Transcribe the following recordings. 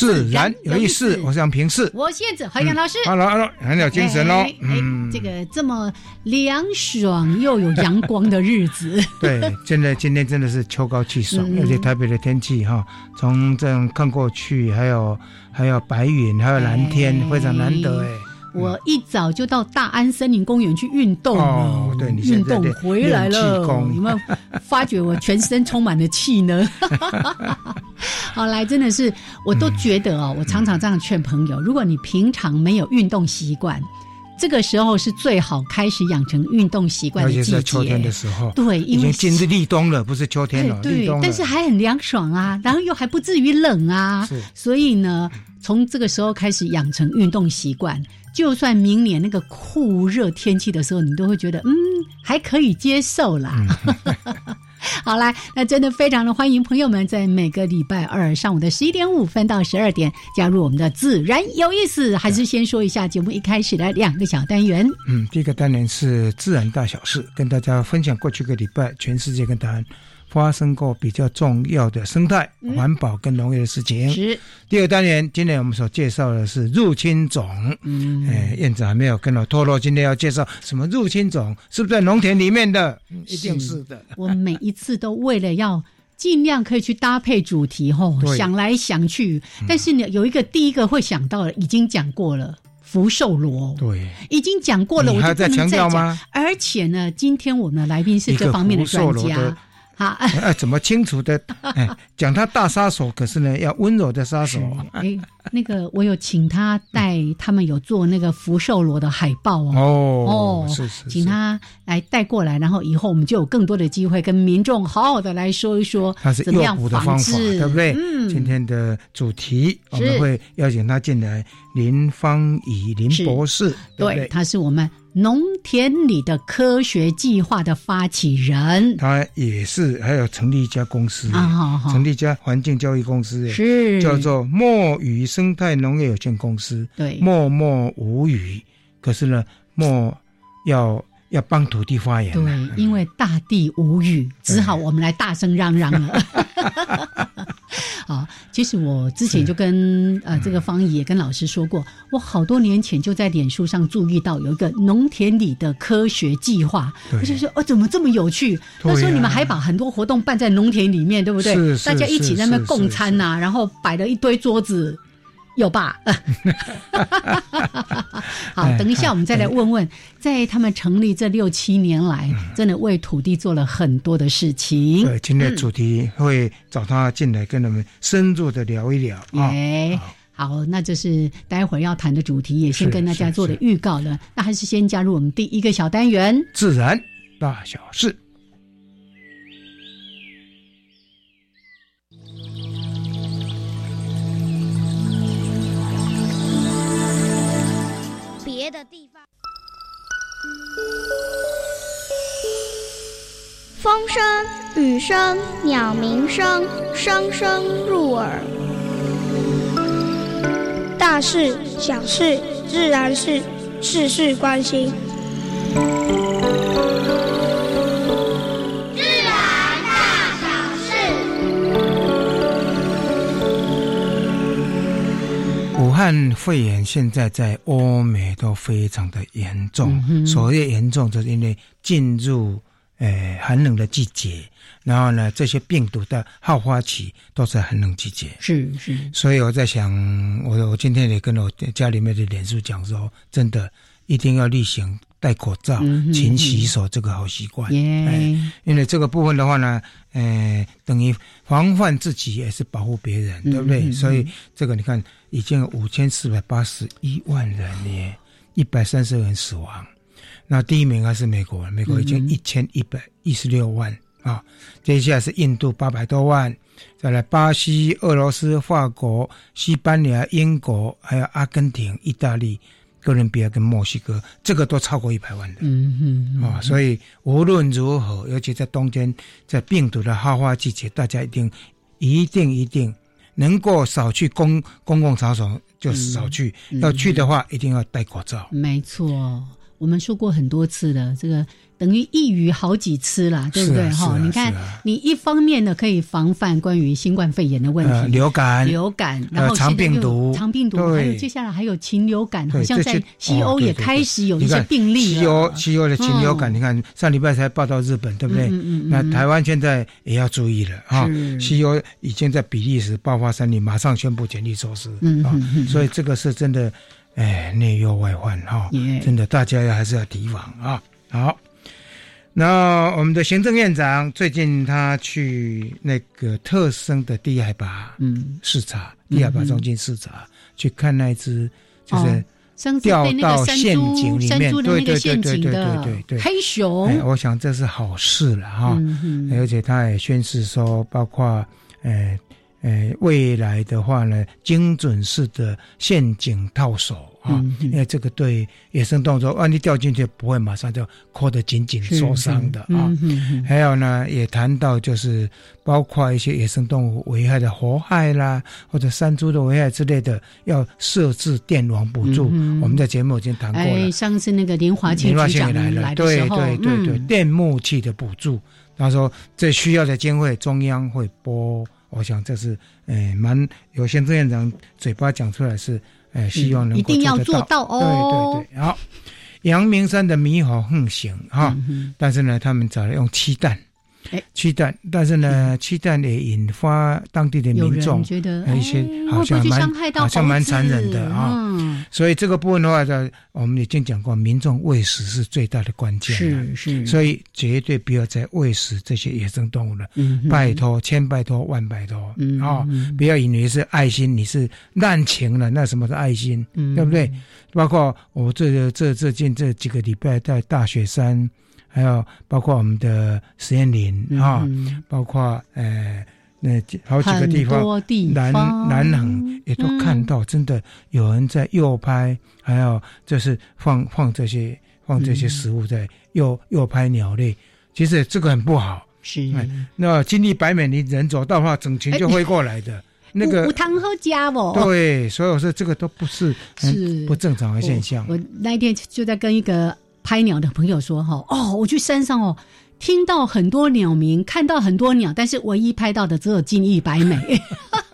自然有意思。我是杨平世，我现在何杨老师，Hello，Hello，很有精神哦。嗯，这个这么凉爽又有阳光的日子，对，真的今天真的是秋高气爽，而且台北的天气哈，从这样看过去，还有还有白云，还有蓝天，非常难得哎。我一早就到大安森林公园去运动了，对，运动回来了，有没有发觉我全身充满了气呢？好来，真的是，我都觉得哦，我常常这样劝朋友：，如果你平常没有运动习惯，这个时候是最好开始养成运动习惯的季节。秋天的时候，对，已经进入立冬了，不是秋天了，对，但是还很凉爽啊，然后又还不至于冷啊，所以呢，从这个时候开始养成运动习惯。就算明年那个酷热天气的时候，你都会觉得嗯还可以接受啦。好啦，那真的非常的欢迎朋友们在每个礼拜二上午的十一点五分到十二点加入我们的自然有意思。还是先说一下节目一开始的两个小单元。嗯，第一个单元是自然大小事，跟大家分享过去个礼拜全世界跟台湾。发生过比较重要的生态、环保跟农业的事情。是第二单元，今天我们所介绍的是入侵种。嗯，哎，燕子还没有跟我透露，今天要介绍什么入侵种？是不是在农田里面的？一定是的。我每一次都为了要尽量可以去搭配主题，吼，想来想去，但是呢，有一个第一个会想到的，已经讲过了，福寿螺。对，已经讲过了，我还在强调吗？而且呢，今天我们的来宾是这方面的专家。啊，怎么清楚的 讲他大杀手？可是呢，要温柔的杀手。哎，那个我有请他带他们有做那个福寿螺的海报哦。哦，是是，请他来带过来，然后以后我们就有更多的机会跟民众好好的来说一说，他是诱捕的方法，对不对？嗯。今天的主题我们会邀请他进来，林芳怡林博士，对，他是我们。农田里的科学计划的发起人，他也是还有成立一家公司，成立一家环境教育公司，是。叫做墨雨生态农业有限公司。对，默默无语，可是呢，默要要帮土地发言，对，因为大地无语，只好我们来大声嚷嚷了。啊，其实我之前就跟呃这个方怡也跟老师说过，我好多年前就在脸书上注意到有一个农田里的科学计划，我就说哦怎么这么有趣？那时候你们还把很多活动办在农田里面，对不对？大家一起在那共餐呐，然后摆了一堆桌子。有吧？好，等一下我们再来问问，在他们成立这六七年来，真的为土地做了很多的事情。对，今天主题会找他进来跟他们深入的聊一聊。哎，好，那这是待会儿要谈的主题，也先跟大家做的预告了。那还是先加入我们第一个小单元——自然大小事。别的地方，风声、雨声、鸟鸣声，声声入耳。大事、小事、自然事，事事关心。汉肺炎现在在欧美都非常的严重，嗯所谓严重，就是因为进入呃寒冷的季节，然后呢，这些病毒的好发期都是寒冷季节。是是，所以我在想，我我今天也跟我家里面的脸书讲说，真的一定要例行戴口罩、勤洗手这个好习惯。耶，因为这个部分的话呢，呃，等于防范自己也是保护别人，对不对？所以这个你看，已经有五千四百八十一万人耶，一百三十人死亡。那第一名还是美国，美国已经一千一百一十六万啊。接下来是印度八百多万，再来巴西、俄罗斯、法国、西班牙、英国，还有阿根廷、意大利、哥伦比亚跟墨西哥，这个都超过一百万的。嗯嗯啊，所以无论如何，尤其在冬天，在病毒的好发季节，大家一定、一定、一定能够少去公公共场所就少去，要去的话一定要戴口罩。没错。我们说过很多次了，这个等于一鱼好几吃啦，对不对？哈，你看，你一方面呢可以防范关于新冠肺炎的问题，流感、流感，然后肠病毒、肠病毒，还有接下来还有禽流感，好像在西欧也开始有一些病例了。西欧西欧的禽流感，你看上礼拜才报道日本，对不对？那台湾现在也要注意了啊！西欧已经在比利时爆发三例，马上宣布检疫措施啊！所以这个是真的。哎，内忧外患哈，真的，大家要还是要提防啊。好，那我们的行政院长最近他去那个特生的低海拔嗯。视察，低海拔中心视察，去看那只就是掉到陷阱里面，对对对对对对。对黑熊。我想这是好事了哈，而且他也宣示说，包括呃。呃，未来的话呢，精准式的陷阱套手啊，因为这个对野生动物说，万一掉进去不会马上就扣得紧紧受伤的啊。还有呢，也谈到就是包括一些野生动物危害的活害啦，或者山猪的危害之类的，要设置电网补助。我们在节目已经谈过了。上次那个林华清局长来了，对对对对，电木器的补助，他说这需要在经费中央会拨。我想这是，诶，蛮有些院长嘴巴讲出来是，诶，希望能够做到哦。对对对，好，阳明山的猕猴横行哈，但是呢，他们找了用鸡蛋。哎，鸡蛋，但是呢，鸡蛋也引发当地的民众觉得一些好像蛮好像蛮残忍的啊。所以这个部分的话，呢，我们已经讲过，民众喂食是最大的关键。是是，所以绝对不要再喂食这些野生动物了。拜托，千拜托万拜托啊！不要以为是爱心，你是滥情了。那什么是爱心？对不对？包括我这这最近这几个礼拜在大雪山。还有包括我们的实验林啊，包括呃那好几个地方，南南横也都看到，真的有人在右拍，还有就是放放这些放这些食物在诱诱拍鸟类，其实这个很不好。是，那经历白美，你人走到的话，整群就会过来的。那个无汤喝加哦。对，所以我说这个都不是是不正常的现象。我那一天就在跟一个。拍鸟的朋友说：“哈哦，我去山上哦，听到很多鸟鸣，看到很多鸟，但是唯一拍到的只有金翼白眉，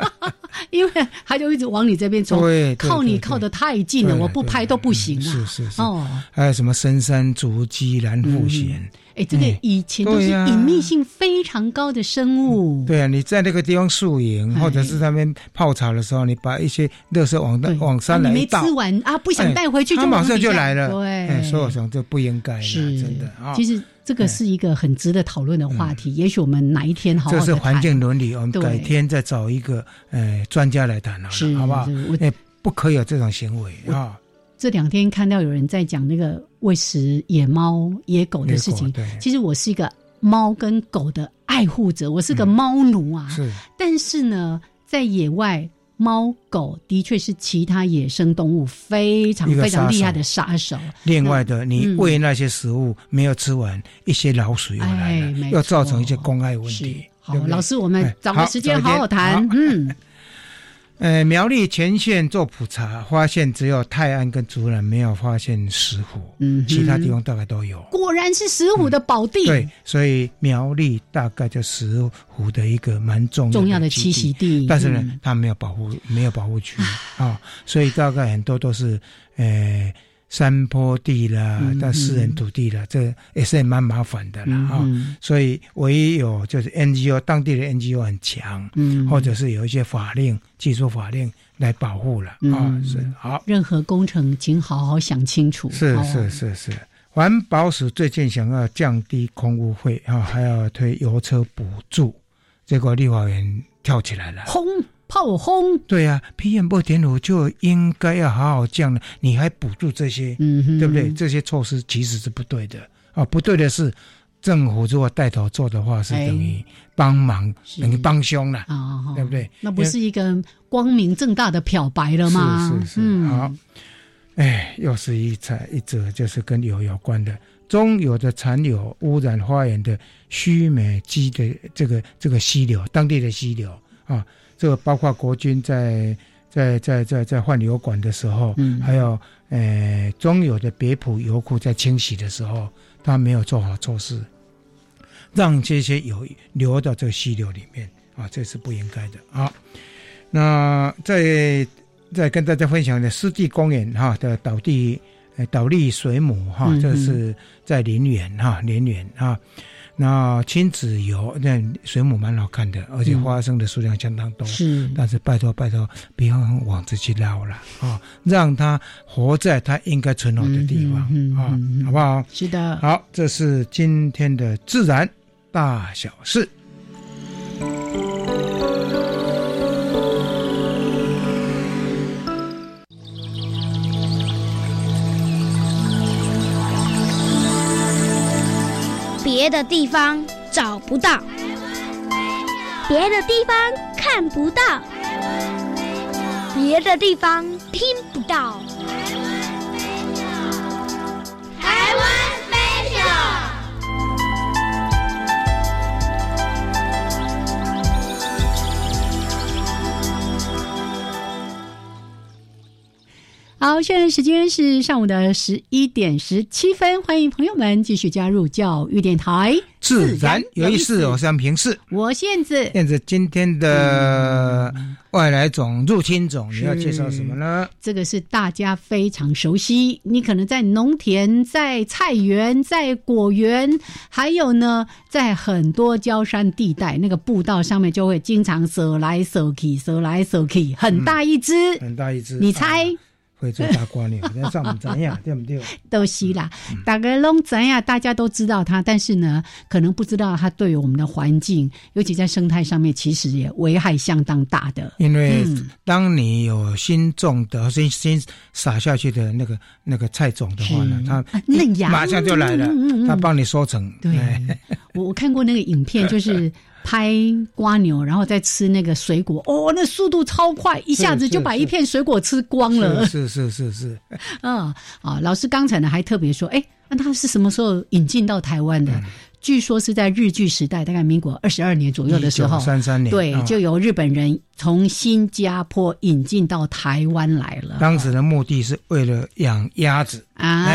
因为他就一直往你这边走，靠你靠得太近了，我不拍都不行啊。是是是哦，还有什么深山竹鸡、蓝腹鹇？哎，这个以前都是隐秘性非常高的生物。对啊，你在那个地方宿营，或者是那边泡茶的时候，你把一些垃圾往往山来你，没吃完啊，不想带回去，就马上就来了。对，所以我想这不应该，是真的啊。其实这个是一个很值得讨论的话题。也许我们哪一天好，这是环境伦理，我们改天再找一个呃专家来谈好了，好不好？哎，不可以有这种行为啊。这两天看到有人在讲那个喂食野猫、野狗的事情。其实我是一个猫跟狗的爱护者，我是个猫奴啊。是。但是呢，在野外，猫狗的确是其他野生动物非常非常厉害的杀手。另外的，你喂那些食物没有吃完，一些老鼠又来了，要造成一些公害问题。好，老师，我们找个时间好好谈。嗯。呃，苗栗前线做普查，发现只有泰安跟竹南没有发现石虎，嗯，其他地方大概都有。果然是石虎的宝地。对，所以苗栗大概就石虎的一个蛮重重要的栖息地。但是呢，它没有保护，没有保护区啊，所以大概很多都是呃。山坡地啦，到私人土地了，这也是蛮麻烦的了啊。所以唯一有就是 NGO 当地的 NGO 很强，嗯，或者是有一些法令、技术法令来保护了啊。是好，任何工程请好好想清楚。是是是是，环保署最近想要降低空污费啊，还要推油车补助，结果立法员跳起来了，轰！炮轰，对呀，PM 二点五就应该要好好降了，你还补助这些，嗯，对不对？这些措施其实是不对的。啊，不对的是，政府如果带头做的话，是等于帮忙，等于帮凶了，啊，对不对？那不是一个光明正大的漂白了吗？是是是，好，哎，又是一采一则，就是跟油有关的，中油的残留污染花园的须美基的这个这个溪流，当地的溪流啊。这个包括国军在在在在在换油管的时候，嗯，还有呃中油的别浦油库在清洗的时候，他没有做好措施，让这些油流到这个溪流里面啊，这是不应该的啊。那在在跟大家分享的湿地公园哈的倒地倒立水母哈，这是在林园哈林园啊。那亲子游，那水母蛮好看的，而且花生的数量相当多。是，但是拜托拜托，不要往自己捞了啊！让它活在它应该存活的地方啊，好不好？是的。好，这是今天的自然大小事。别的地方找不到，别的地方看不到，别的地方听不到。台湾飞鸟。台湾飞鸟。好，现在时间是上午的十一点十七分，欢迎朋友们继续加入教育电台。自然有意思，我是平视，我燕子。燕子，今天的外来种、入侵种，你要介绍什么呢？这个是大家非常熟悉，你可能在农田、在菜园、在果园，还有呢，在很多郊山地带，那个步道上面就会经常折来折去，折来折去，很大一只，很大一只，你猜？会做大瓜牛，那上唔怎样，对不对？都是啦，大概拢怎样，大家都知道它，但是呢，可能不知道它对于我们的环境，尤其在生态上面，其实也危害相当大的。因为当你有新种的、新新撒下去的那个那个菜种的话呢，它嫩芽马上就来了，它帮你收成。对，我 我看过那个影片，就是。拍瓜牛，然后再吃那个水果，哦，那速度超快，一下子就把一片水果吃光了。是是是是，嗯啊，老师刚才呢还特别说，哎，那他是什么时候引进到台湾的？据说是在日据时代，大概民国二十二年左右的时候，三三年，对，就由日本人从新加坡引进到台湾来了。当时的目的是为了养鸭子啊。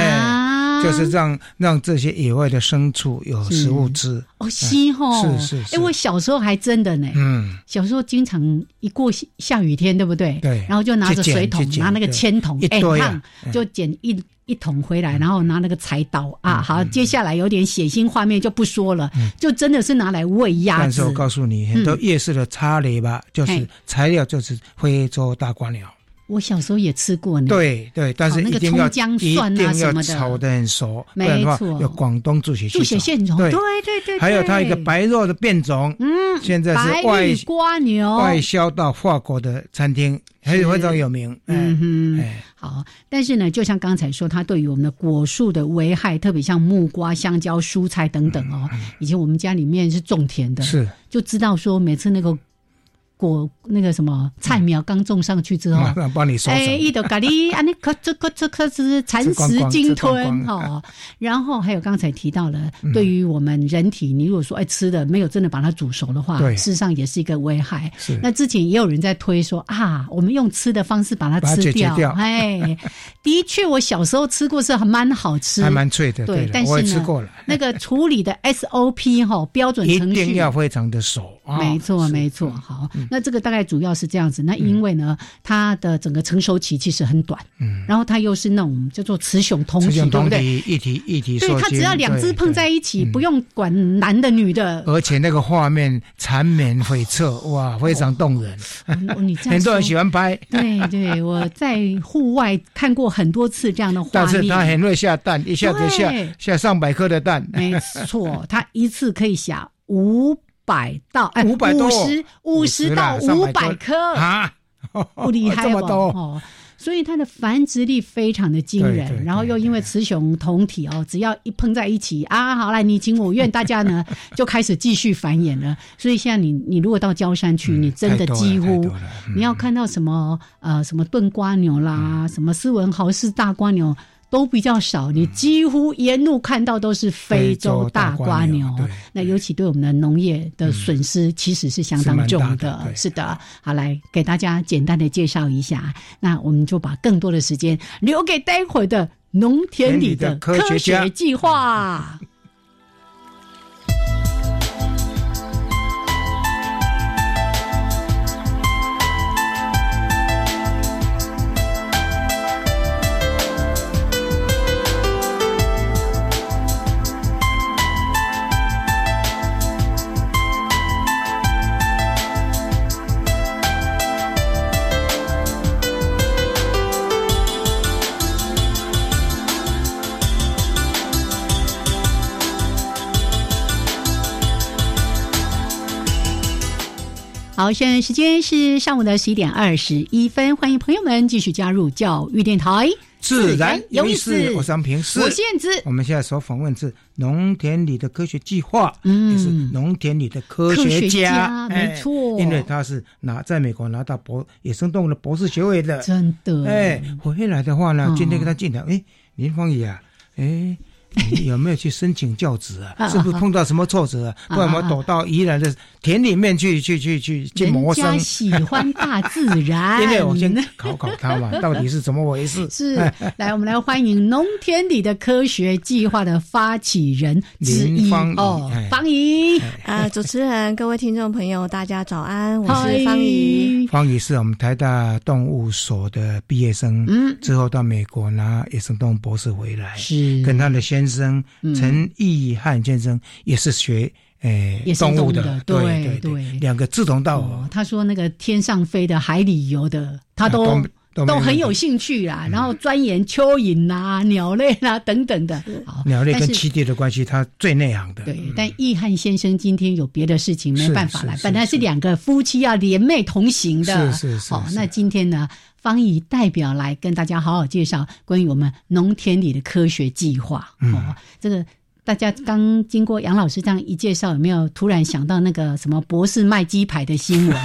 就是让让这些野外的牲畜有食物吃哦，西吼是是是。哎，我小时候还真的呢，嗯，小时候经常一过下雨天，对不对？对。然后就拿着水桶，拿那个铅桶，哎，烫就捡一一桶回来，然后拿那个柴刀啊。好，接下来有点血腥画面就不说了，就真的是拿来喂鸭子。但是我告诉你，很多夜市的叉雷吧，就是材料就是非洲大瓜鸟。我小时候也吃过呢。对对，但是一定要姜蒜啊什么的，炒的很熟，没错。有广东猪血猪血线虫，对对对。还有它一个白肉的变种，嗯，现在是外瓜牛外销到法国的餐厅，很非常有名。嗯哼，好。但是呢，就像刚才说，它对于我们的果树的危害，特别像木瓜、香蕉、蔬菜等等哦。以前我们家里面是种田的，是就知道说每次那个。果那个什么菜苗刚种上去之后，帮你收哎，一头咖喱啊，那可这可这可是蚕食鲸吞哈。然后还有刚才提到了，对于我们人体，你如果说哎吃的没有真的把它煮熟的话，事实上也是一个危害。那之前也有人在推说啊，我们用吃的方式把它吃掉。哎，的确，我小时候吃过是还蛮好吃，还蛮脆的。对，但是呢，那个处理的 SOP 哈标准程序一定要非常的熟。没错，没错。好。那这个大概主要是这样子。那因为呢，它的整个成熟期其实很短，嗯，然后它又是那种叫做雌雄同体，对不对？一体一体，对，它只要两只碰在一起，不用管男的女的，而且那个画面缠绵悱恻，哇，非常动人。你 很多人喜欢拍，对对，我在户外看过很多次这样的画面。但是它很会下蛋，一下子下下上百颗的蛋，没错，它一次可以下五。百到哎，五百多，五十五十到五百颗啊，不厉害 哦。所以它的繁殖力非常的惊人，然后又因为雌雄同体哦，只要一碰在一起啊，好了，你情我愿，大家呢就开始继续繁衍了。所以现在你你如果到焦山去，你真的几乎你要看到什么呃什么炖瓜牛啦，什么斯文豪氏大瓜牛。都比较少，你几乎沿路看到都是非洲大瓜牛，那尤其对我们的农业的损失其实是相当重的。是的，好来给大家简单的介绍一下，那我们就把更多的时间留给待会的农田里的科学计划。好，现在时间是上午的十一点二十一分，欢迎朋友们继续加入教育电台，自然有意思。我张平，我现子。我们现在所访问是农田里的科学计划，嗯，也是农田里的科学家，没错，因为他是拿在美国拿到博野生动物的博士学位的，真的。哎，回来的话呢，今天跟他进来，哎，林芳宇啊，哎。你有没有去申请教职啊？是不是碰到什么挫折啊？不然我们躲到宜兰的田里面去去去去去谋生。喜欢大自然。因为我先考考他嘛，到底是怎么回事？是，来，我们来欢迎农田里的科学计划的发起人林芳哦，方怡啊，主持人，各位听众朋友，大家早安，我是方怡。方怡是我们台大动物所的毕业生，嗯，之后到美国拿野生动物博士回来，是跟他的先。先生陈义汉先生也是学诶动物的，对对对，两个志同道合。他说那个天上飞的、海里游的，他都都很有兴趣啦。然后钻研蚯蚓啦、鸟类啦等等的。鸟类跟栖地的关系，他最内行的。对，但义汉先生今天有别的事情，没办法来。本来是两个夫妻要联袂同行的，是是是。好，那今天呢？方怡代表来跟大家好好介绍关于我们农田里的科学计划。哦，这个大家刚经过杨老师这样一介绍，有没有突然想到那个什么博士卖鸡排的新闻？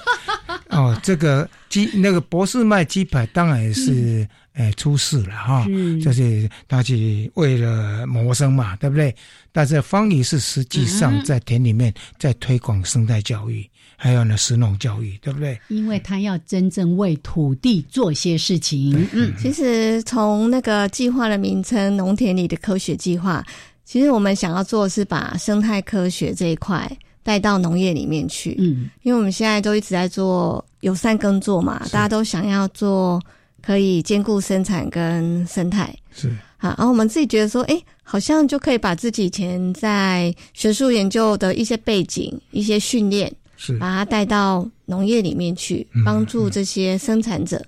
哦，这个鸡那个博士卖鸡排当然是诶出事了哈，就是他去为了谋生嘛，对不对？但是方怡是实际上在田里面在推广生态教育。还有呢，实农教育，对不对？因为他要真正为土地做些事情。嗯，其实从那个计划的名称“农田里的科学计划”，其实我们想要做的是把生态科学这一块带到农业里面去。嗯，因为我们现在都一直在做友善耕作嘛，大家都想要做可以兼顾生产跟生态。是啊，然后我们自己觉得说，哎，好像就可以把自己以前在学术研究的一些背景、一些训练。是把它带到农业里面去，帮助这些生产者，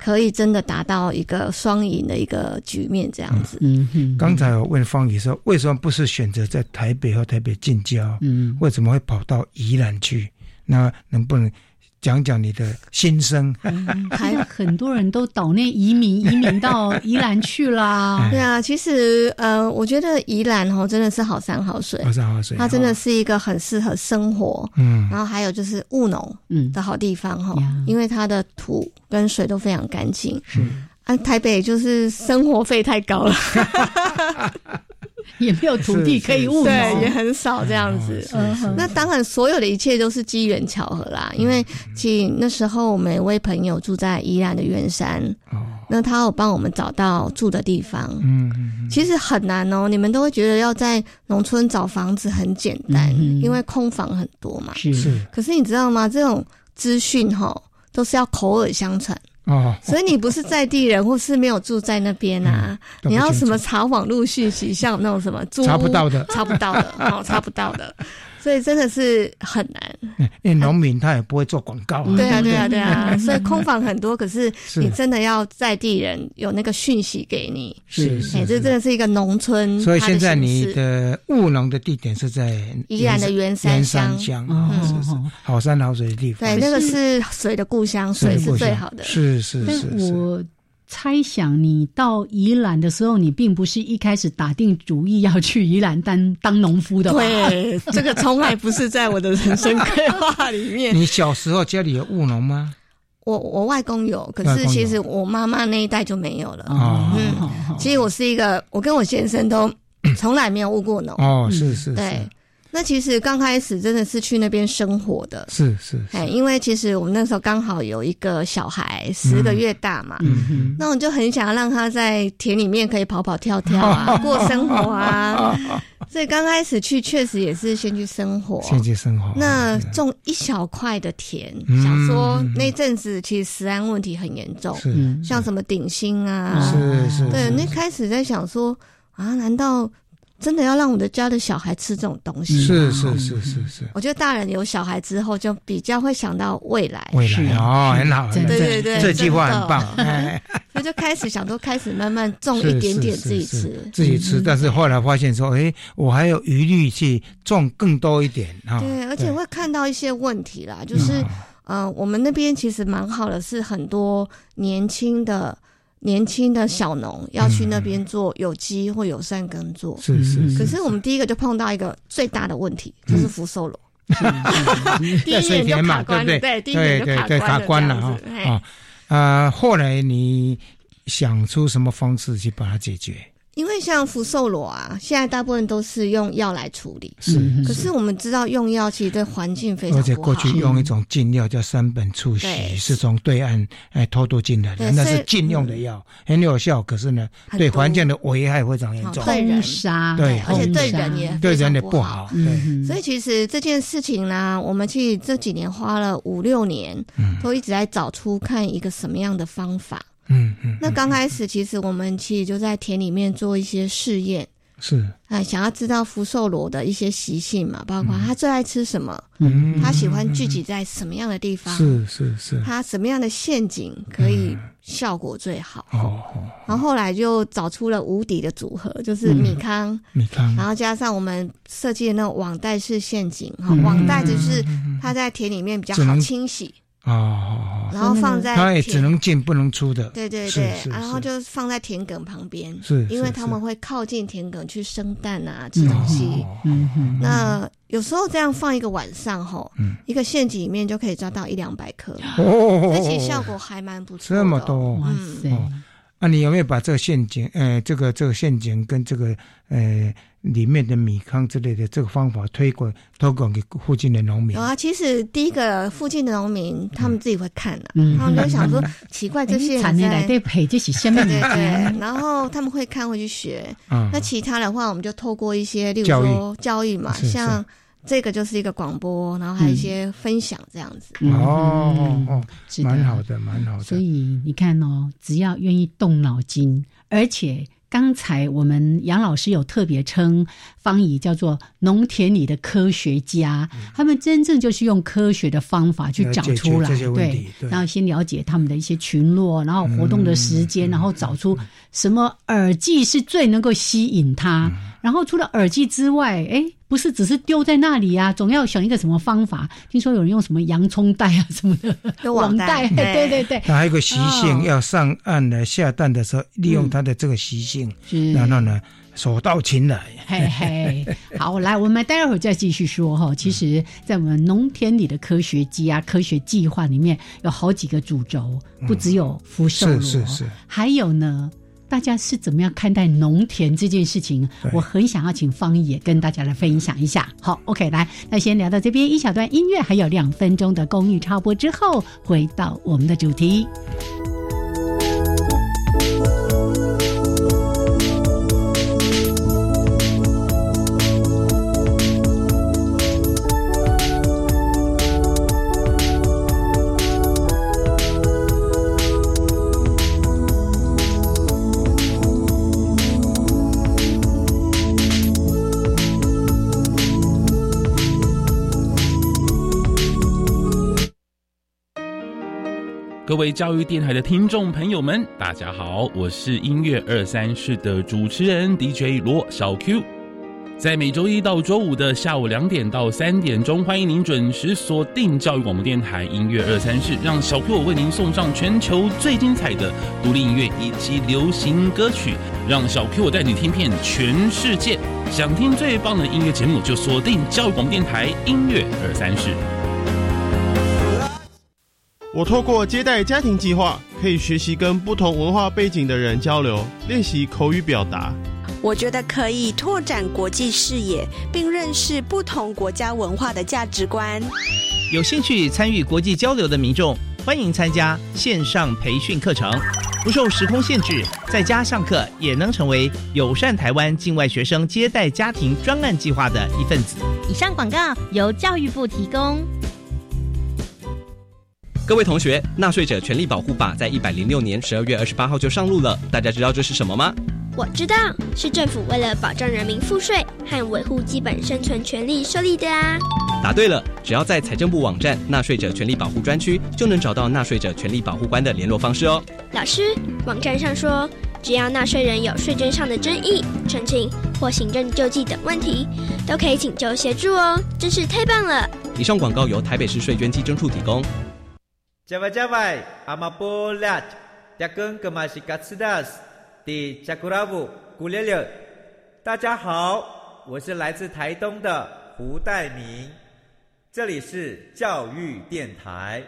可以真的达到一个双赢的一个局面，这样子。嗯嗯。刚才我问方宇说，为什么不是选择在台北和台北近郊？嗯，为什么会跑到宜兰去？那能不能？讲讲你的心声，还很多人都岛内移民，移民到宜兰去啦。对啊，其实呃，我觉得宜兰哦真的是好山好水，好山好水，它真的是一个很适合生活。嗯，然后还有就是务农嗯的好地方哈，因为它的土跟水都非常干净。是啊，台北就是生活费太高了。也没有土地可以务农，对，也很少这样子。那当然，所有的一切都是机缘巧合啦。因为其实那时候我们一位朋友住在宜兰的圆山，那他有帮我们找到住的地方。嗯嗯，其实很难哦。你们都会觉得要在农村找房子很简单，因为空房很多嘛。是是。可是你知道吗？这种资讯哈，都是要口耳相传。哦，所以你不是在地人，或是没有住在那边啊？你要什么查网络讯息，像那种什么查不到的，查不到的，哦，查不到的。所以真的是很难，因为农民他也不会做广告。对啊，对啊，对啊。所以空房很多，可是你真的要在地人有那个讯息给你。是是，这真的是一个农村。所以现在你的务农的地点是在宜兰的圆山乡，是是，好山好水的地方。对，那个是水的故乡，水是最好的。是是是是。猜想你到宜兰的时候，你并不是一开始打定主意要去宜兰当当农夫的。对，这个从来不是在我的人生规划里面。你小时候家里有务农吗？我我外公有，可是其实我妈妈那一代就没有了。嗯，其实我是一个，我跟我先生都从来没有务过农。哦，是是，对。那其实刚开始真的是去那边生活的，是是，哎，因为其实我们那时候刚好有一个小孩十个月大嘛，那我就很想要让他在田里面可以跑跑跳跳啊，过生活啊，所以刚开始去确实也是先去生活，先去生活。那种一小块的田，想说那阵子其实食安问题很严重，像什么鼎新啊，是是，对，那开始在想说啊，难道？真的要让我的家的小孩吃这种东西？是是是是是。我觉得大人有小孩之后，就比较会想到未来。未来哦，很好，对对对，这句话很棒。他就开始想，都开始慢慢种一点点自己吃，自己吃。但是后来发现说，哎，我还有余力去种更多一点啊。对，而且会看到一些问题啦，就是，呃，我们那边其实蛮好的，是很多年轻的。年轻的小农要去那边做有机或友善耕作，是是。可是我们第一个就碰到一个最大的问题，就是福寿螺。第一年就卡关，对，第一年就卡关了啊。啊，呃，后来你想出什么方式去把它解决？因为像福寿螺啊，现在大部分都是用药来处理。是，可是我们知道用药其实对环境非常而且过去用一种禁药叫三苯促洗，是从对岸哎偷渡进来的，那是禁用的药，很有效，可是呢，对环境的危害非常严重，对杀，对，而且对人也对人也不好。对，所以其实这件事情呢，我们其实这几年花了五六年，都一直在找出看一个什么样的方法。嗯嗯，那刚开始其实我们其实就在田里面做一些试验，是。啊，想要知道福寿螺的一些习性嘛，包括它最爱吃什么，嗯，它喜欢聚集在什么样的地方，是是是，它什么样的陷阱可以效果最好，哦，然后后来就找出了无敌的组合，就是米糠，米糠，然后加上我们设计的那种网袋式陷阱，哈，网袋就是它在田里面比较好清洗。哦，然后放在它也只能进不能出的，对对对，然后就放在田埂旁边，是，因为他们会靠近田埂去生蛋啊，吃东西。嗯嗯，那有时候这样放一个晚上吼，一个陷阱里面就可以抓到一两百颗，而且效果还蛮不错。这么多，哇塞！啊，你有没有把这个陷阱，呃，这个这个陷阱跟这个呃？里面的米糠之类的这个方法推广推广给附近的农民。有啊，其实第一个附近的农民他们自己会看的，他们就想说奇怪这些产业来对配这些下面对对，然后他们会看会去学。那其他的话，我们就透过一些，例如说教育嘛，像这个就是一个广播，然后还有一些分享这样子。哦哦，蛮好的，蛮好的。所以你看哦，只要愿意动脑筋，而且。刚才我们杨老师有特别称方怡叫做农田里的科学家，他们真正就是用科学的方法去找出来，对，然后先了解他们的一些群落，然后活动的时间，然后找出什么耳机是最能够吸引他。然后除了耳机之外，哎，不是只是丢在那里呀，总要想一个什么方法。听说有人用什么洋葱袋啊什么的，网袋，对 对对。它还有一个习性，要上岸来下蛋的时候，利用它的这个习性，然后呢，手到擒来。嘿嘿，好，来，我们待会儿再继续说哈。其实，在我们农田里的科学机啊，科学计划里面有好几个主轴，不只有福寿螺，是是是，还有呢。大家是怎么样看待农田这件事情？我很想要请方也跟大家来分享一下。好，OK，来，那先聊到这边，一小段音乐，还有两分钟的公益插播之后，回到我们的主题。各位教育电台的听众朋友们，大家好，我是音乐二三室的主持人 DJ 罗小 Q。在每周一到周五的下午两点到三点钟，欢迎您准时锁定教育广播电台音乐二三室，让小 Q 为您送上全球最精彩的独立音乐以及流行歌曲，让小 Q 我带你听遍全世界。想听最棒的音乐节目，就锁定教育广播电台音乐二三室。我透过接待家庭计划，可以学习跟不同文化背景的人交流，练习口语表达。我觉得可以拓展国际视野，并认识不同国家文化的价值观。有兴趣参与国际交流的民众，欢迎参加线上培训课程，不受时空限制，在家上课也能成为友善台湾境外学生接待家庭专案计划的一份子。以上广告由教育部提供。各位同学，《纳税者权利保护法》在一百零六年十二月二十八号就上路了，大家知道这是什么吗？我知道，是政府为了保障人民赋税和维护基本生存权利设立的啊。答对了，只要在财政部网站“纳税者权利保护专区”，就能找到纳税者权利保护官的联络方式哦。老师，网站上说，只要纳税人有税捐上的争议、澄清或行政救济等问题，都可以请求协助哦，真是太棒了。以上广告由台北市税捐稽征处提供。加外加外，阿玛波拉，扎根格玛西卡斯达斯，迪加古拉布古列列。大家好，我是来自台东的胡代明，这里是教育电台。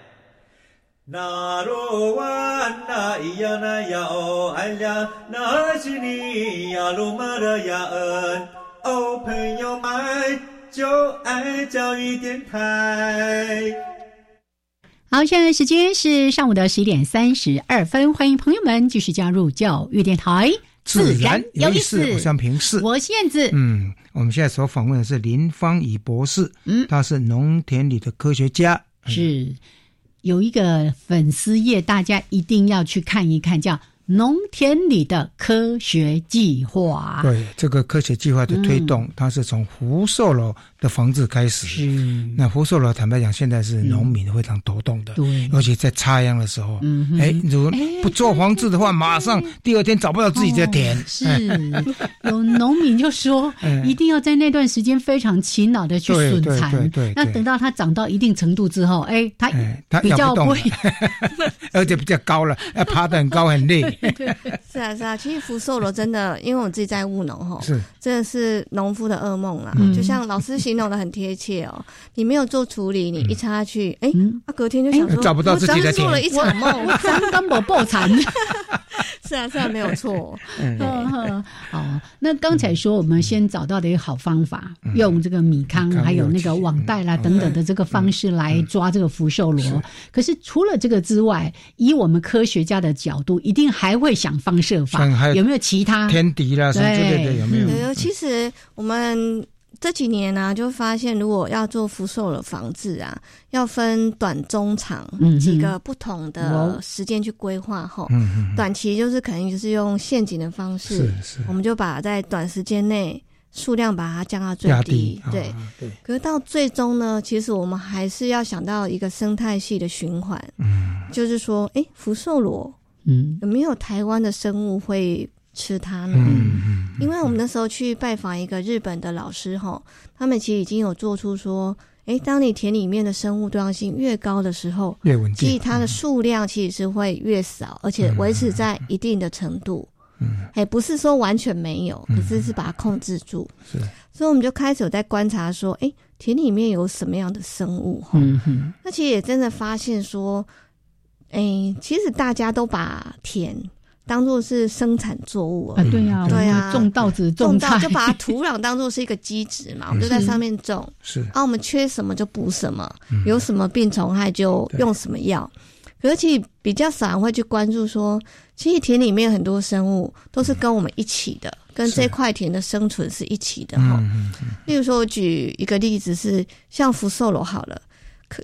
那罗哇那咿呀那呀哦哎呀，那是你呀鲁玛的呀恩哦，朋友们就爱教育电台。好，现在时间是上午的十一点三十二分，欢迎朋友们继续加入教育电台，自然有意思。我是平视，我燕子。嗯，我们现在所访问的是林芳怡博士，嗯，他是农田里的科学家，是有一个粉丝页，大家一定要去看一看，叫。农田里的科学计划，对这个科学计划的推动，它是从福寿楼的房子开始。是。那福寿楼，坦白讲，现在是农民非常头痛的，对，尤其在插秧的时候，哎，如果不做房子的话，马上第二天找不到自己的田。是。有农民就说，一定要在那段时间非常勤劳的去损残，对，那等到它长到一定程度之后，哎，它它比较会，而且比较高了，要爬得很高很累。是啊是啊，其实福寿螺真的，因为我自己在务农哈，是。真的是农夫的噩梦啦。就像老师形容的很贴切哦，你没有做处理，你一插下去，哎，啊隔天就想说找不到自己的做了一场梦，根本破产。是啊是啊，没有错。好，那刚才说我们先找到的一个好方法，用这个米糠还有那个网袋啦等等的这个方式来抓这个福寿螺。可是除了这个之外，以我们科学家的角度，一定还会想方设法，有没有其他天敌啦什么之类的？有没有？其实我们。这几年呢，就发现如果要做福寿的防治啊，要分短、中、长几个不同的时间去规划。哈，短期就是肯定就是用陷阱的方式，我们就把在短时间内数量把它降到最低。对，可是到最终呢，其实我们还是要想到一个生态系的循环。嗯，就是说，哎，福寿螺，嗯，有没有台湾的生物会？吃它呢？因为我们那时候去拜访一个日本的老师哈，他们其实已经有做出说，哎，当你田里面的生物多样性越高的时候，越稳定，其实它的数量其实是会越少，而且维持在一定的程度。嗯，哎，不是说完全没有，可是是把它控制住。是，所以我们就开始有在观察说，哎，田里面有什么样的生物？嗯哼，那其实也真的发现说，哎，其实大家都把田。当做是生产作物啊，对呀，对呀，种稻子、种稻就把土壤当做是一个基质嘛，我们就在上面种。是，啊，我们缺什么就补什么，有什么病虫害就用什么药。而且比较少人会去关注说，其实田里面很多生物都是跟我们一起的，跟这块田的生存是一起的哈。例如说，我举一个例子是像福寿螺好了。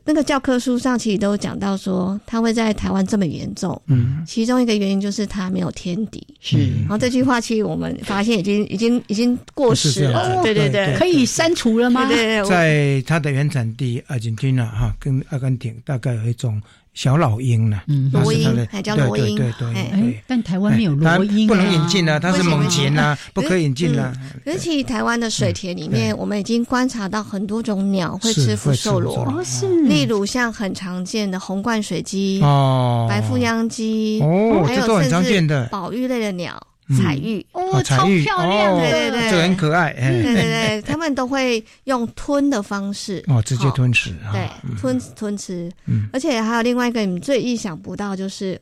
那个教科书上其实都讲到说，它会在台湾这么严重，嗯，其中一个原因就是它没有天敌，是。然后这句话其实我们发现已经已经已经过时了，对对对，可以删除了吗？对对，在它的原产地阿根廷啊，哈，跟阿根廷大概有一种小老鹰呢，罗鹰还叫罗鹰，对对对。但台湾没有罗鹰，不能引进啊，它是猛禽啊，不可以引进啊。而且台湾的水田里面，我们已经观察到很多种鸟会吃福寿螺，哦是，例如像很常见的红冠水鸡、哦，白腹秧鸡，哦，还有甚至宝玉类的鸟。彩玉。哦，超漂亮，对对对，这很可爱，对对对，他们都会用吞的方式。哦，直接吞食，对，吞吞吃，而且还有另外一个你们最意想不到就是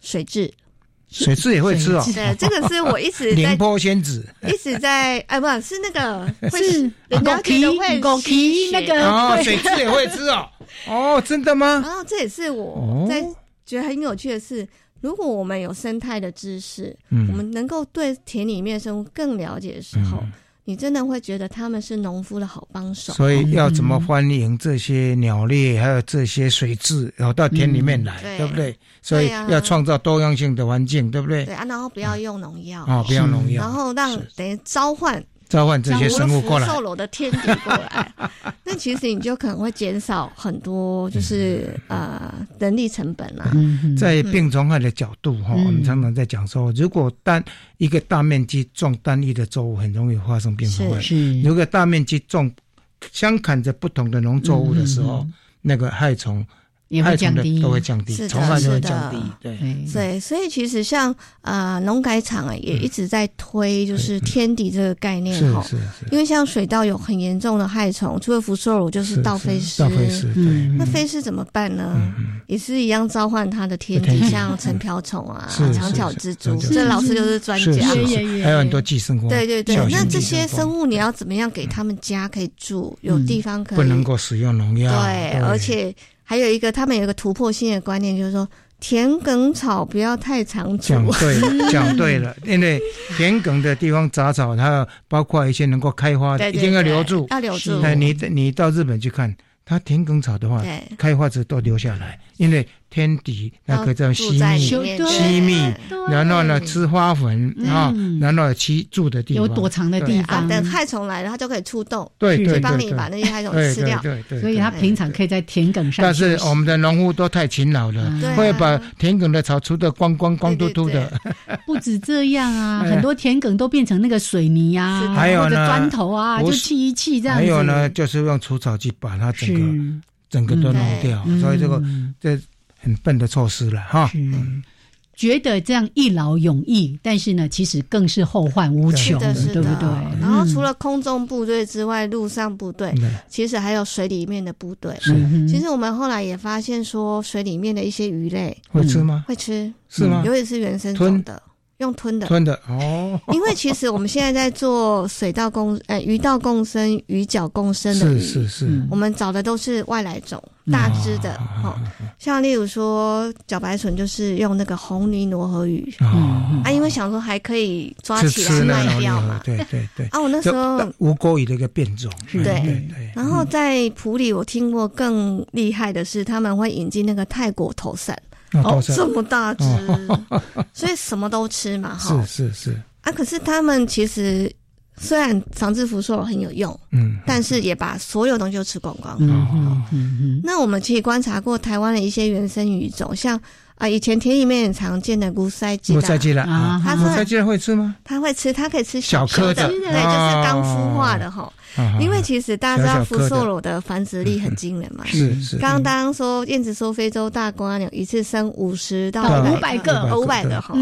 水蛭，水蛭也会吃哦，对，这个是我一直宁波 仙子。一直在哎，不是那个 是。人家觉得会枸杞那个。哦，水蛭也会吃哦，哦，真的吗？然后这也是我在觉得很有趣的是。如果我们有生态的知识，嗯，我们能够对田里面生物更了解的时候，你真的会觉得他们是农夫的好帮手。所以要怎么欢迎这些鸟类，还有这些水质，然后到田里面来，对不对？所以要创造多样性的环境，对不对？对啊，然后不要用农药啊，不要农药，然后让等于召唤。召唤这些生物过来，兽楼的天敌过来，那其实你就可能会减少很多，就是呃人力成本啦。在病虫害的角度哈，我们常常在讲说，如果单一个大面积种单一的作物，很容易发生病虫害；如果大面积种相砍着不同的农作物的时候，那个害虫。也会降低，都会降低，虫害就会降低。对对，所以其实像呃农改场啊，也一直在推就是天敌这个概念哈。是是是。因为像水稻有很严重的害虫，除了福寿螺就是稻飞虱。稻飞虱，对。那飞虱怎么办呢？也是一样召唤它的天敌，像成瓢虫啊、长脚蜘蛛。这老师就是专家。还有很多寄生虫。对对对，那这些生物你要怎么样给他们家可以住，有地方可以？不能够使用农药。对，而且。还有一个，他们有一个突破性的观念，就是说田埂草不要太长讲对，讲对了，因为田埂的地方杂草，它包括一些能够开花的，一定要留住，要留住。哎，你你到日本去看。它田埂草的话，开花子都留下来，因为天敌那个叫吸蜜，吸蜜，然后呢吃花粉啊，然后栖住的地方。有躲藏的地方，等害虫来了，它就可以出动，对对对，帮你把那些害虫吃掉。对对，所以它平常可以在田埂上。但是我们的农户都太勤劳了，会把田埂的草除得光光光秃秃的。不止这样啊，很多田埂都变成那个水泥啊，还有呢砖头啊，就砌一砌这样。还有呢，就是用除草剂把它整个。整个都弄掉，所以这个这很笨的措施了哈。嗯觉得这样一劳永逸，但是呢，其实更是后患无穷，对不对？然后除了空中部队之外，陆上部队其实还有水里面的部队。其实我们后来也发现说，水里面的一些鱼类会吃吗？会吃，是吗？尤其是原生种的。用吞的，吞的哦。因为其实我们现在在做水稻共，呃，鱼稻共生、鱼角共生的鱼，是是是。我们找的都是外来种，大只的，哈。像例如说茭白笋，就是用那个红泥挪河鱼，啊，因为想说还可以抓起来卖掉嘛，对对对。啊，我那时候无钩鱼的一个变种，对对。然后在普里，我听过更厉害的是，他们会引进那个泰国头鳝。哦，这么大只，所以什么都吃嘛，哈。是是是。啊，可是他们其实虽然防治福寿很有用，嗯，但是也把所有东西都吃光光。嗯嗯嗯。那我们其实观察过台湾的一些原生鱼种，像啊，以前田里面很常见的乌塞鸡，乌塞鸡了啊，乌塞鸡会吃吗？它会吃，它可以吃小颗的，对，就是刚孵化的哈。因为其实大家知道福寿螺的繁殖力很惊人嘛，是是。刚刚说燕子说非洲大瓜鸟一次生五十到五百个，五百个哈。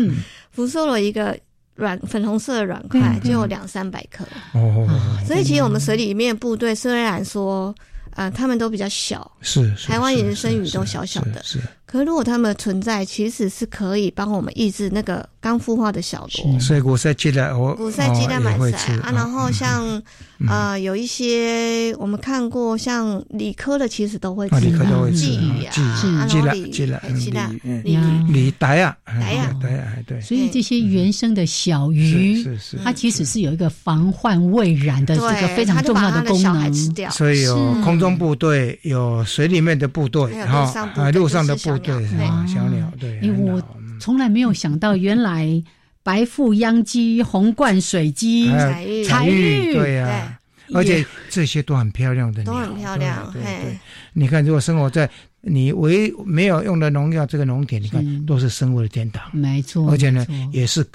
福寿螺一个软粉红色的软块就有两三百颗哦。所以其实我们水里面部队虽然说。呃，他们都比较小，是台湾野生鱼都小小的，是。可如果它们存在，其实是可以帮我们抑制那个刚孵化的小螺。所以古赛鸡蛋，我古赛鸡蛋蛮晒啊。然后像呃，有一些我们看过，像理科的其实都会吃啊，鲫鱼啊，鸡蛋、鸡蛋、鸡蛋、鲤鲤带啊、带啊、带啊，对。所以这些原生的小鱼，是是，它其实是有一个防患未然的这个非常重要的功能。所以有空中部队，有水里面的部队，哈，啊，陆上的部。对，小鸟对。因为我从来没有想到，原来白腹秧鸡、红冠水鸡、彩玉、对呀。而且这些都很漂亮的，都很漂亮。对对，你看，如果生活在你唯没有用的农药这个农田，你看都是生物的天堂，没错。而且呢，也是。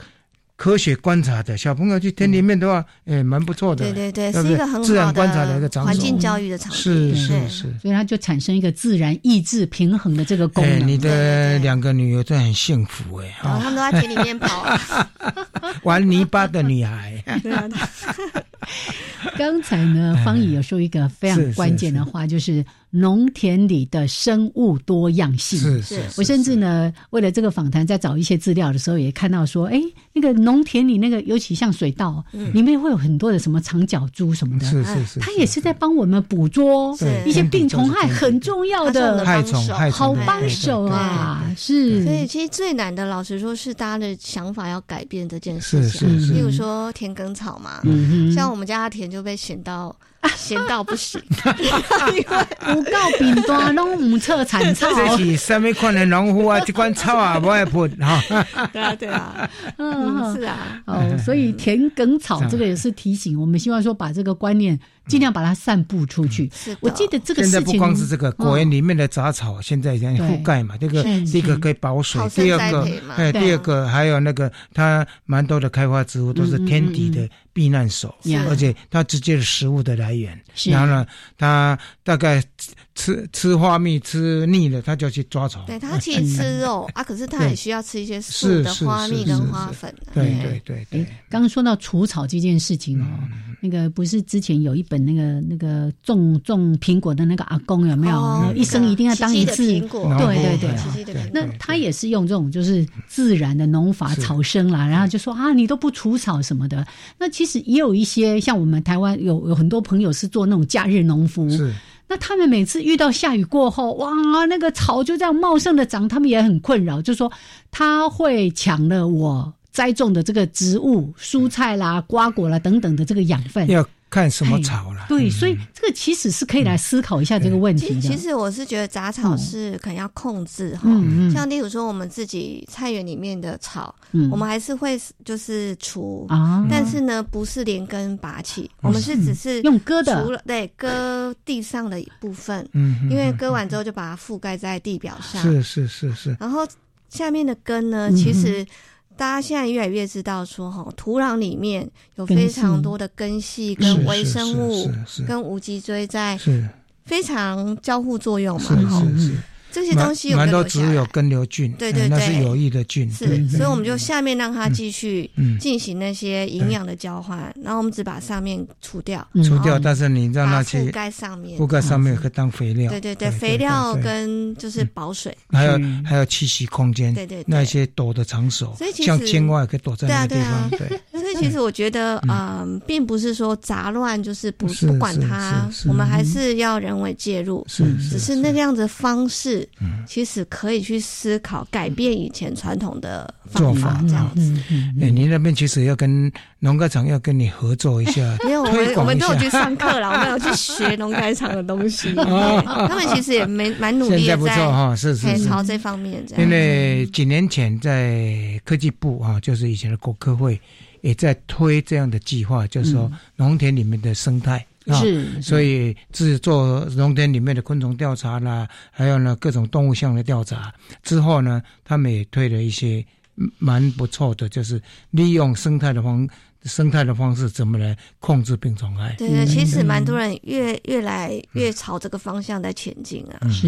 科学观察的小朋友去田里面的话，哎，蛮不错的。对对对，是一个很自然观察的一个环境教育的场是是是，所以它就产生一个自然意志平衡的这个功能。你的两个女儿都很幸福哎，哦，他们都在田里面跑，玩泥巴的女孩。刚才呢，方怡有说一个非常关键的话，就是。农田里的生物多样性，是是。我甚至呢，为了这个访谈，在找一些资料的时候，也看到说，哎，那个农田里那个，尤其像水稻，里面会有很多的什么长角猪什么的，是是是。它也是在帮我们捕捉一些病虫害，很重要的害虫，好帮手啊！是。所以其实最难的，老实说，是大家的想法要改变这件事情。是是是。例如说田埂草嘛，像我们家的田就被选到。咸到不行，因 为有够平端拢唔测产草。这是什么款的农夫啊？这款草啊，不爱喷哈。对啊，对啊，嗯，是啊。哦，所以田埂草这个也是提醒我们，希望说把这个观念。尽量把它散布出去。我记得这个现在不光是这个果园里面的杂草，现在已经覆盖嘛。这个第一个可以保水，第二个哎，第二个还有那个它蛮多的开花植物都是天敌的避难所，而且它直接的食物的来源。然后呢，它大概吃吃花蜜吃腻了，他就去抓虫。对，他其实吃肉啊，可是他也需要吃一些素的花蜜跟花粉。对对对对。刚刚说到除草这件事情哦，那个不是之前有一本。那个那个种种苹果的那个阿公有没有？一生一定要当一次苹果，对对对。那他也是用这种就是自然的农法草生啦，然后就说啊，你都不除草什么的。那其实也有一些像我们台湾有有很多朋友是做那种假日农夫，那他们每次遇到下雨过后，哇，那个草就这样茂盛的长，他们也很困扰，就说他会抢了我栽种的这个植物、蔬菜啦、瓜果啦等等的这个养分。要看什么草了？对，所以这个其实是可以来思考一下这个问题的。其实我是觉得杂草是可能要控制哈，像例如说我们自己菜园里面的草，我们还是会就是除啊，但是呢不是连根拔起，我们是只是用割的，除了对割地上的一部分，嗯，因为割完之后就把它覆盖在地表上，是是是是，然后下面的根呢，其实。大家现在越来越知道说，哈，土壤里面有非常多的根系跟微生物跟无脊椎在非常交互作用嘛，哈。这些东西蛮多植物有根瘤菌，对对对，那是有益的菌。是，所以我们就下面让它继续进行那些营养的交换，然后我们只把上面除掉，除掉，但是你让它去覆盖上面，覆盖上面可以当肥料。对对对，肥料跟就是保水，还有还有栖息空间，对对，那些躲的场所，所以像青蛙可以躲在那个地方。对，所以其实我觉得，嗯，并不是说杂乱就是不不管它，我们还是要人为介入，是，只是那个样子方式。其实可以去思考改变以前传统的做法，这样子。哎，您那边其实要跟农改场要跟你合作一下，没有，我们我们都有去上课了，我们有去学农改场的东西。他们其实也没蛮努力，在哈，是是朝这方面。因为几年前在科技部啊，就是以前的国科会也在推这样的计划，就是说农田里面的生态。是，所以制作农田里面的昆虫调查啦，还有呢各种动物项的调查之后呢，他们也推了一些蛮不错的，就是利用生态的方生态的方式怎么来控制病虫害。对对，其实蛮多人越越来越朝这个方向在前进啊。是，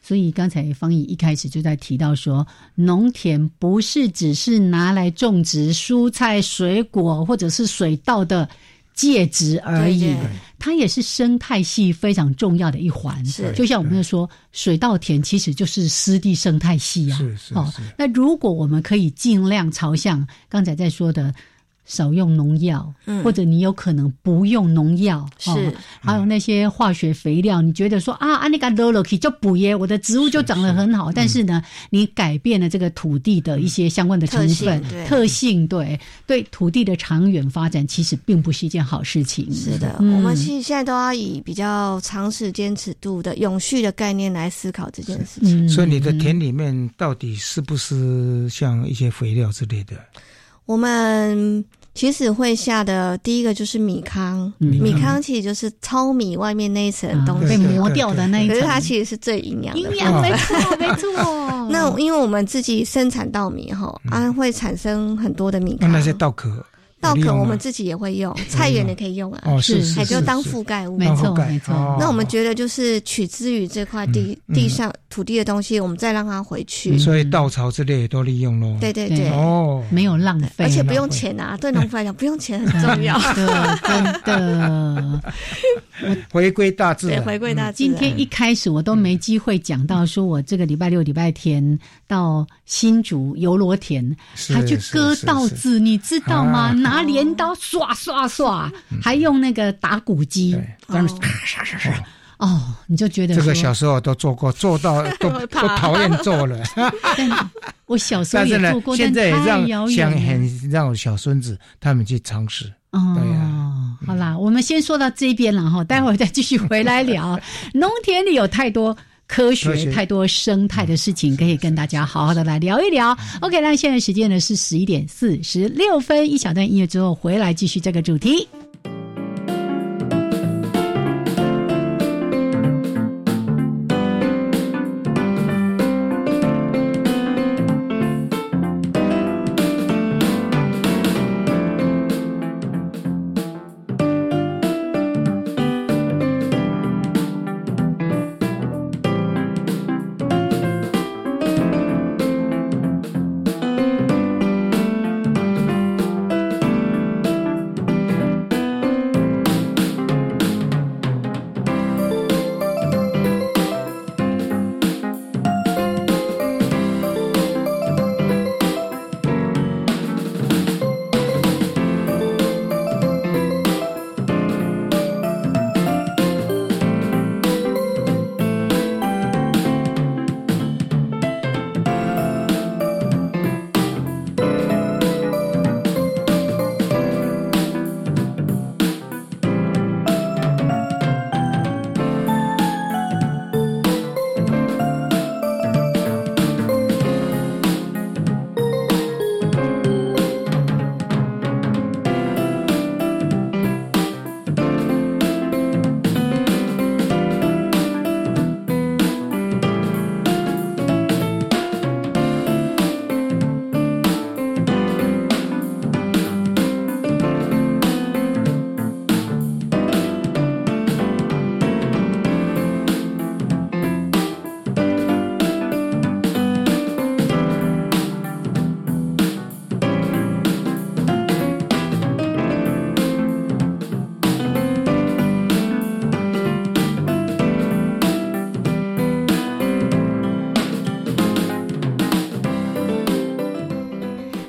所以刚才方毅一开始就在提到说，农田不是只是拿来种植蔬菜水果或者是水稻的。介质而已，它也是生态系非常重要的一环。是，就像我们说，水稻田其实就是湿地生态系啊。是是。哦，那如果我们可以尽量朝向刚才在说的。少用农药，或者你有可能不用农药，是还有那些化学肥料，你觉得说啊，啊那个 low low 就补耶，我的植物就长得很好。但是呢，你改变了这个土地的一些相关的成分特性，对对土地的长远发展其实并不是一件好事情。是的，我们其实现在都要以比较长时间尺度的永续的概念来思考这件事情。所以你的田里面到底是不是像一些肥料之类的？我们。其实会下的第一个就是米糠，米糠。其实就是糙米外面那一层东西。被磨掉的那一层，可是它其实是最营养的，营养没错没错。那因为我们自己生产稻米哈，啊会产生很多的米糠，那些稻壳。稻壳我们自己也会用，菜园也可以用啊，哦是，还就当覆盖物，没错没错。那我们觉得就是取之于这块地地上土地的东西，我们再让它回去。所以稻草之类也都利用喽。对对对，哦，没有浪费，而且不用钱啊，对农夫来讲不用钱很重要。真的，回归大自然，回归大自然。今天一开始我都没机会讲到，说我这个礼拜六、礼拜天到新竹游罗田，还去割稻子，你知道吗？拿镰刀刷刷刷，还用那个打谷机，在那咔嚓嚓嚓。哦，你就觉得这个小时候都做过，做到 都都讨厌做了。我小时候也做过，现在让想很让小孙子他们去尝试。哦，好啦，我们先说到这边了哈，待会儿再继续回来聊。农田里有太多。科学太多生态的事情，可以跟大家好好的来聊一聊。OK，那现在时间呢是十一点四十六分，一小段音乐之后回来继续这个主题。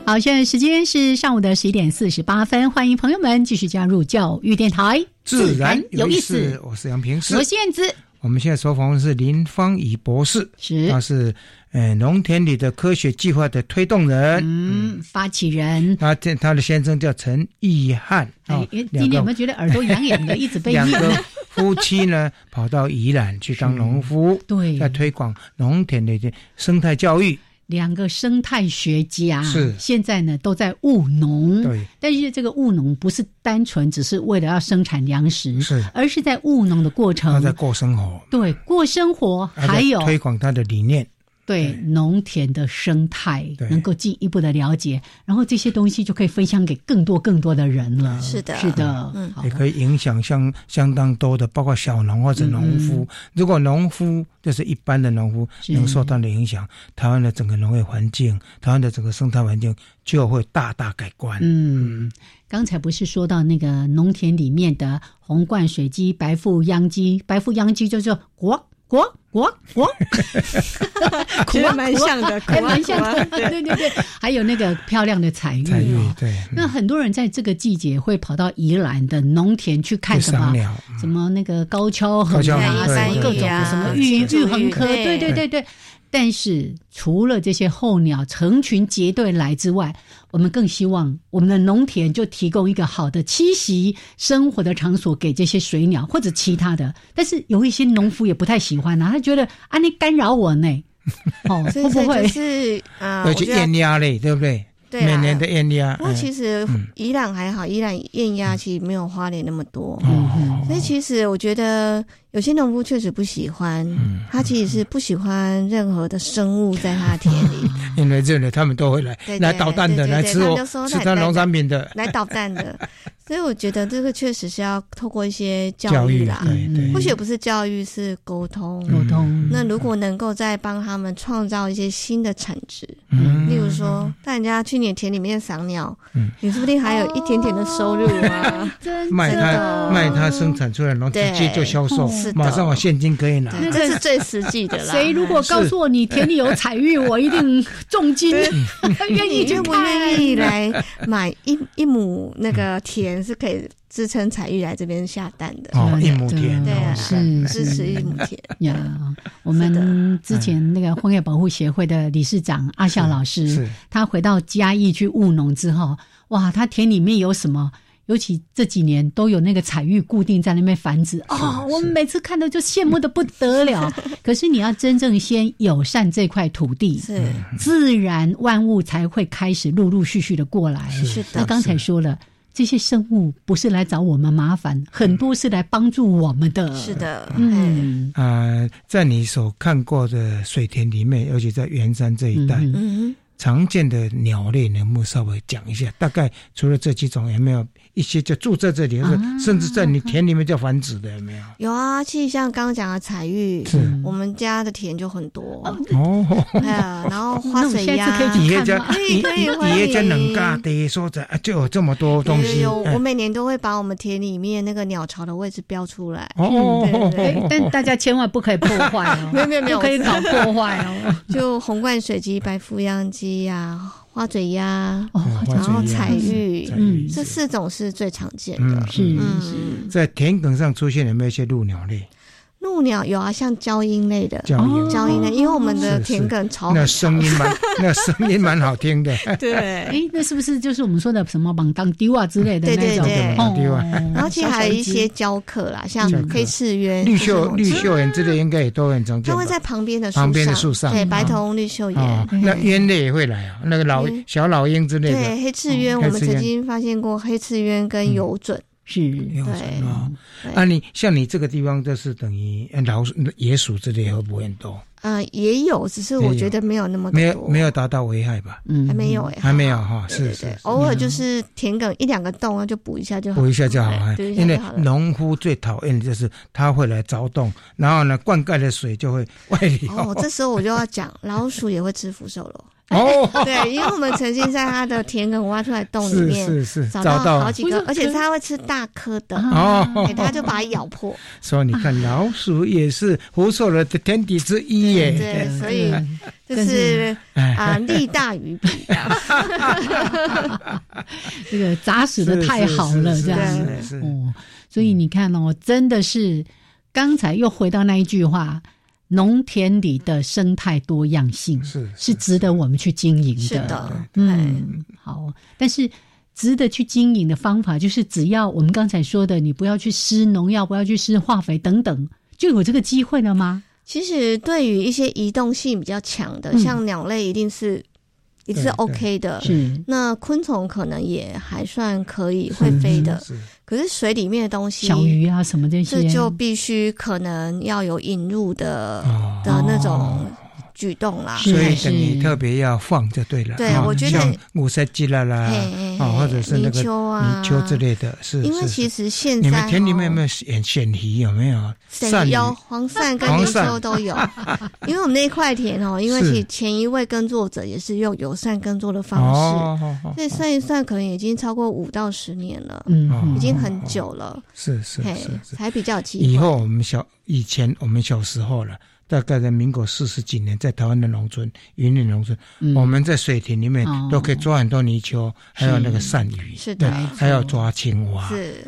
好，现在时间是上午的十一点四十八分，欢迎朋友们继续加入教育电台，自然有意思。我是杨平，我是燕子。我们现在说访问是林芳怡博士，是他是呃农田里的科学计划的推动人，嗯，发起人。他这他的先生叫陈义汉哎。今天有没有觉得耳朵痒痒的，一直被 两个夫妻呢跑到宜兰去当农夫，对，在推广农田的生态教育。两个生态学家是。现在呢都在务农，对，但是这个务农不是单纯只是为了要生产粮食，是，而是在务农的过程，他在过生活，对，过生活，还有推广他的理念。对农田的生态能够进一步的了解，然后这些东西就可以分享给更多更多的人了。是的，是的，嗯，也可以影响相相当多的，包括小农或者农夫。如果农夫就是一般的农夫能受到的影响，台湾的整个农业环境，台湾的整个生态环境就会大大改观。嗯，刚才不是说到那个农田里面的红冠水鸡、白腹秧鸡，白腹秧鸡就是国。国国 国，其实蛮像的，还蛮像的。对对对，还有那个漂亮的彩玉啊。对，那很多人在这个季节会跑到宜兰的农田去看什么？什么那个高跷横啊，什么各种什么玉玉横科，对对对对。但是除了这些候鸟成群结队来之外，我们更希望我们的农田就提供一个好的栖息生活的场所给这些水鸟或者其他的。但是有一些农夫也不太喜欢啊，他觉得啊你干扰我呢，哦会不会是啊？要去验压嘞，对不对？对，每年的燕鸭。不过其实宜兰还好，宜兰燕鸭其实没有花莲那么多。嗯，所以其实我觉得。有些农夫确实不喜欢，他其实是不喜欢任何的生物在他的田里，因为这里他们都会来来捣蛋的，来吃我吃他农产品的，来捣蛋的。所以我觉得这个确实是要透过一些教育啦，或许不是教育，是沟通。沟通。那如果能够再帮他们创造一些新的产值，嗯例如说带人家去你田里面赏鸟，你说不定还有一点点的收入啊。卖它卖它生产出来，然后直接就销售。马上我现金可以拿，这是最实际的啦。谁如果告诉我你田里有彩玉，我一定重金，愿意就不愿意来买一一亩那个田是可以支撑彩玉来这边下蛋的。哦，一亩田，对啊，是支持一亩田呀。我们之前那个荒野保护协会的理事长阿笑老师，他回到嘉义去务农之后，哇，他田里面有什么？尤其这几年都有那个彩玉固定在那边繁殖啊，我们每次看到就羡慕的不得了。可是你要真正先友善这块土地，是自然万物才会开始陆陆续续的过来。是的，那刚才说了，这些生物不是来找我们麻烦，很多是来帮助我们的。是的，嗯啊，在你所看过的水田里面，尤其在圆山这一带，嗯。常见的鸟类，能不能稍微讲一下？大概除了这几种，有没有？一些就住在这里，是甚至在你田里面就繁殖的，有没有？有啊，其实像刚刚讲的彩玉，我们家的田就很多哦。哎呀，然后花水鸭，可以可以，底下冷嘎的说着，就有这么多东西。有，我每年都会把我们田里面那个鸟巢的位置标出来。哦，但大家千万不可以破坏哦，没有没有没有，可以搞破坏哦。就红冠水鸡、白腹秧鸡呀。花嘴鸭，然后彩玉，嗯，这四种是最常见的。是，在田埂上出现有没有一些鹭鸟类？鹭鸟有啊，像交音类的，交音，交音类，因为我们的田埂草，那声音蛮，那声音蛮好听的。对，哎，那是不是就是我们说的什么蟒当丢啊之类的那种？蟒丢啊。然后其实还有一些雕刻啦，像黑翅鸢、绿袖绿袖鸢之类，应该也都很常见。它会在旁边的旁边的树上，对，白头绿袖鸢。那鸢类也会来啊，那个老小老鹰之类的。对，黑翅鸢，我们曾经发现过黑翅鸢跟游隼。是，对。啊，啊，你像你这个地方，就是等于老鼠、野鼠之类会不会很多？呃，也有，只是我觉得没有那么多，没有没有达到危害吧？嗯，还没有哎，还没有哈，是是，偶尔就是田埂一两个洞，就补一下就好，补一下就好了。因为农夫最讨厌的就是他会来凿洞，然后呢，灌溉的水就会外流。哦，这时候我就要讲，老鼠也会吃腐兽了。哦，对，因为我们曾经在他的田埂挖出来洞里面，是是是，找到好几个，而且它会吃大颗的，哦，它就把它咬破。所以你看，老鼠也是福寿的天敌之一耶。对，所以就是啊，利大于弊。这个砸死的太好了，这样哦。所以你看哦，真的是刚才又回到那一句话。农田里的生态多样性是是值得我们去经营的，是的，嗯，好，但是值得去经营的方法，就是只要我们刚才说的，你不要去施农药，不要去施化肥等等，就有这个机会了吗？其实对于一些移动性比较强的，像鸟类，一定是。也是 OK 的，是。那昆虫可能也还算可以会飞的，可是水里面的东西，小鱼啊什么这些，这就必须可能要有引入的的那种。举动啦，所以等于特别要放就对了。对，我觉得五色鸡啦啦，啊，或者是那个泥鳅之类的，是。因为其实现在你们田里面有没有选选鱼？有没有？鳝有黄鳝跟泥鳅都有。因为我们那块田哦，因为其前一位耕作者也是用友善耕作的方式，所以算一算，可能已经超过五到十年了，嗯，已经很久了。是是是，才比较机以后我们小以前我们小时候了。大概在民国四十几年，在台湾的农村、云林农村，我们在水田里面都可以抓很多泥鳅，还有那个鳝鱼，是的，还要抓青蛙，是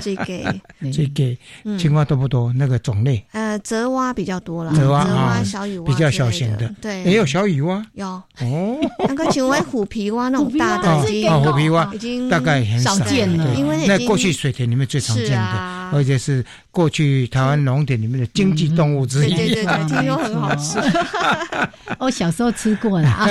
这个这个青蛙多不多？那个种类？呃，泽蛙比较多了，泽蛙、小雨蛙比较小型的，对，也有小雨蛙，有。哦。那个请问虎皮蛙那种大的，哦，虎皮蛙已经大概很少见了，因为那过去水田里面最常见的，而且是过去台湾农田里面的经济动物之一。对对对，听说很好吃。我 小时候吃过了啊。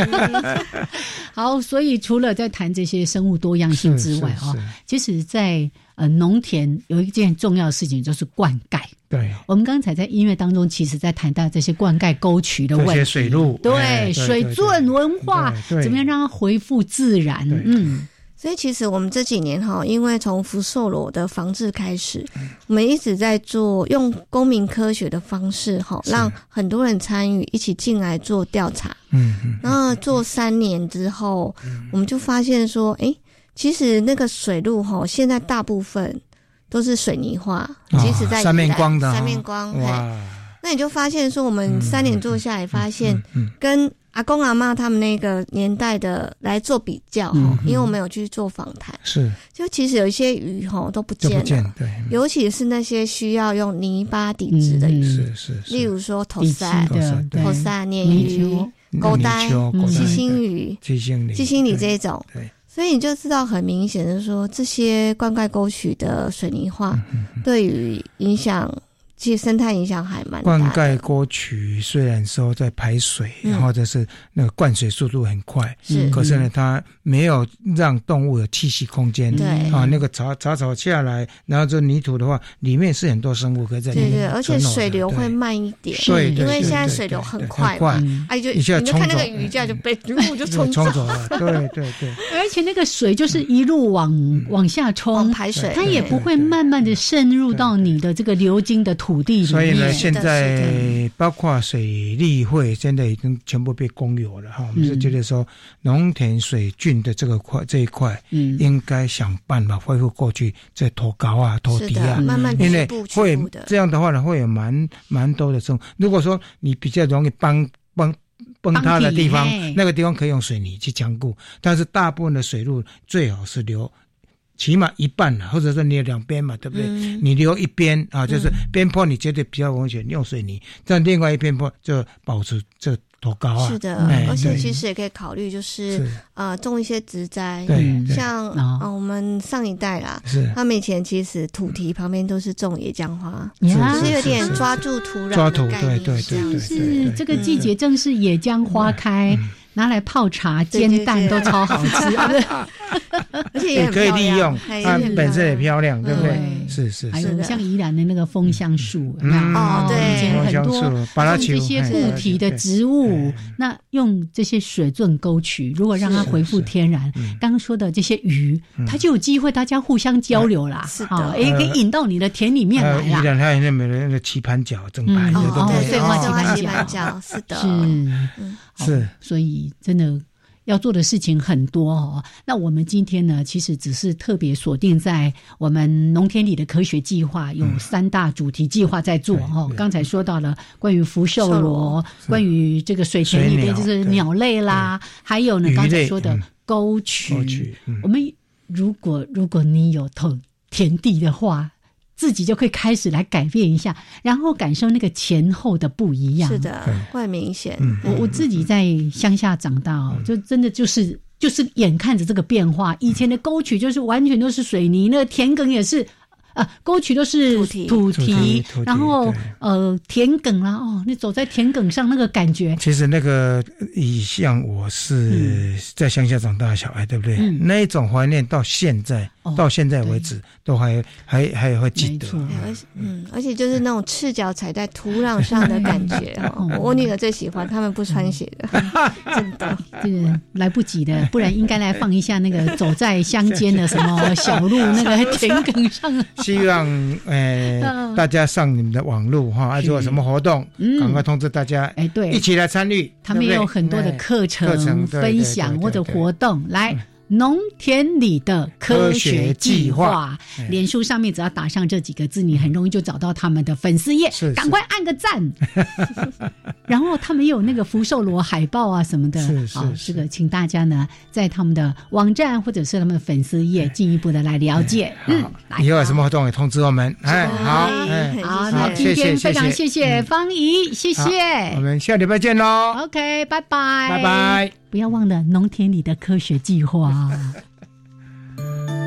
好，所以除了在谈这些生物多样性之外啊，其实，在呃农田有一件重要的事情就是灌溉。对，我们刚才在音乐当中，其实在谈到这些灌溉沟渠的问题，水路，对水圳文化，怎么样让它恢复自然？嗯。所以其实我们这几年哈，因为从福寿螺的防治开始，我们一直在做用公民科学的方式哈，让很多人参与一起进来做调查。嗯嗯。然后做三年之后，我们就发现说，哎，其实那个水路哈，现在大部分都是水泥化，即使在三面光的三面光。哇。那你就发现说，我们三年做下来，发现跟。阿公阿妈他们那个年代的来做比较哈，因为我们有去做访谈，是。就其实有一些鱼哈都不见了，对，尤其是那些需要用泥巴底质的鱼，是是，例如说头鳃、头鳃、鲶鱼、钩丹、七星鱼、七星鱼、七星鱼这种，对，所以你就知道很明显的说，这些灌溉沟渠的水泥化对于影响。其实生态影响还蛮大。灌溉沟渠虽然说在排水，或者是那个灌水速度很快，是，可是呢，它没有让动物有栖息空间。对啊，那个杂杂草下来，然后这泥土的话，里面是很多生物可以在里面。对对，而且水流会慢一点。对，因为现在水流很快，快，哎，就你就看那个鱼架就被鱼 就冲走了。对对对。而且那个水就是一路往往下冲排水，它也不会慢慢的渗入到你的这个流经的土。土地，所以呢，现在包括水利会，现在已经全部被公有了哈。我们是觉得说，农田水郡的这个块这一块，嗯，应该想办法恢复过去，再拖高啊、拖低啊，慢慢因为会这样的话呢，会有蛮蛮多的这种。如果说你比较容易崩崩崩塌的地方，那个地方可以用水泥去强固，但是大部分的水路最好是留。起码一半了，或者说你有两边嘛，对不对？你留一边啊，就是边坡你觉得比较危险，用水泥；但另外一边坡就保持这多高啊？是的，而且其实也可以考虑，就是呃种一些植栽，对，像啊我们上一代啦，是。他们以前其实土堤旁边都是种野姜花，是有点抓住土壤，抓土，对对对，是这个季节正是野姜花开。拿来泡茶、煎蛋都超好吃，而且也可以利用，它本身也漂亮，对不对？是是。还有像宜兰的那个枫香树，哦，对，以前很多用这些固体的植物，那用这些水圳沟渠，如果让它恢复天然，刚刚说的这些鱼，它就有机会大家互相交流啦，好，也可以引到你的田里面来啦。宜兰它那边的那个棋盘角正白的，对对，花棋盘角，是的，是是，所以。真的要做的事情很多哦。那我们今天呢，其实只是特别锁定在我们农田里的科学计划，有三大主题计划在做哦。刚才说到了关于福寿螺，关于这个水田里边就是鸟类啦，还有呢刚才说的沟渠。我们如果如果你有投田地的话。自己就可以开始来改变一下，然后感受那个前后的不一样。是的，会明显。我我自己在乡下长大哦，就真的就是就是眼看着这个变化。以前的沟渠就是完全都是水泥，那个田埂也是。啊，沟渠都是土堤，然后呃田埂啦，哦，你走在田埂上那个感觉。其实那个，以像我是在乡下长大的小孩，对不对？那一种怀念到现在，到现在为止都还还还会记得。而且，嗯，而且就是那种赤脚踩在土壤 上的感觉。哦我女儿最喜欢，他们不穿鞋的，真的，这个来不及的，不然应该来放一下那个走在乡间的什么小路，那个田埂上。希望 呃大家上你们的网络哈，做什么活动，赶快通知大家，哎，对，一起来参与。他们有很多的课程分享或者活动来。农田里的科学计划，脸书上面只要打上这几个字，你很容易就找到他们的粉丝页，赶快按个赞。然后他们有那个福寿螺海报啊什么的，好，这个请大家呢在他们的网站或者是他们的粉丝页进一步的来了解。嗯，以后有什么活动也通知我们。哎，好，好，那今天非常谢谢方怡，谢谢，我们下礼拜见喽。OK，拜拜，拜拜。不要忘了农田里的科学计划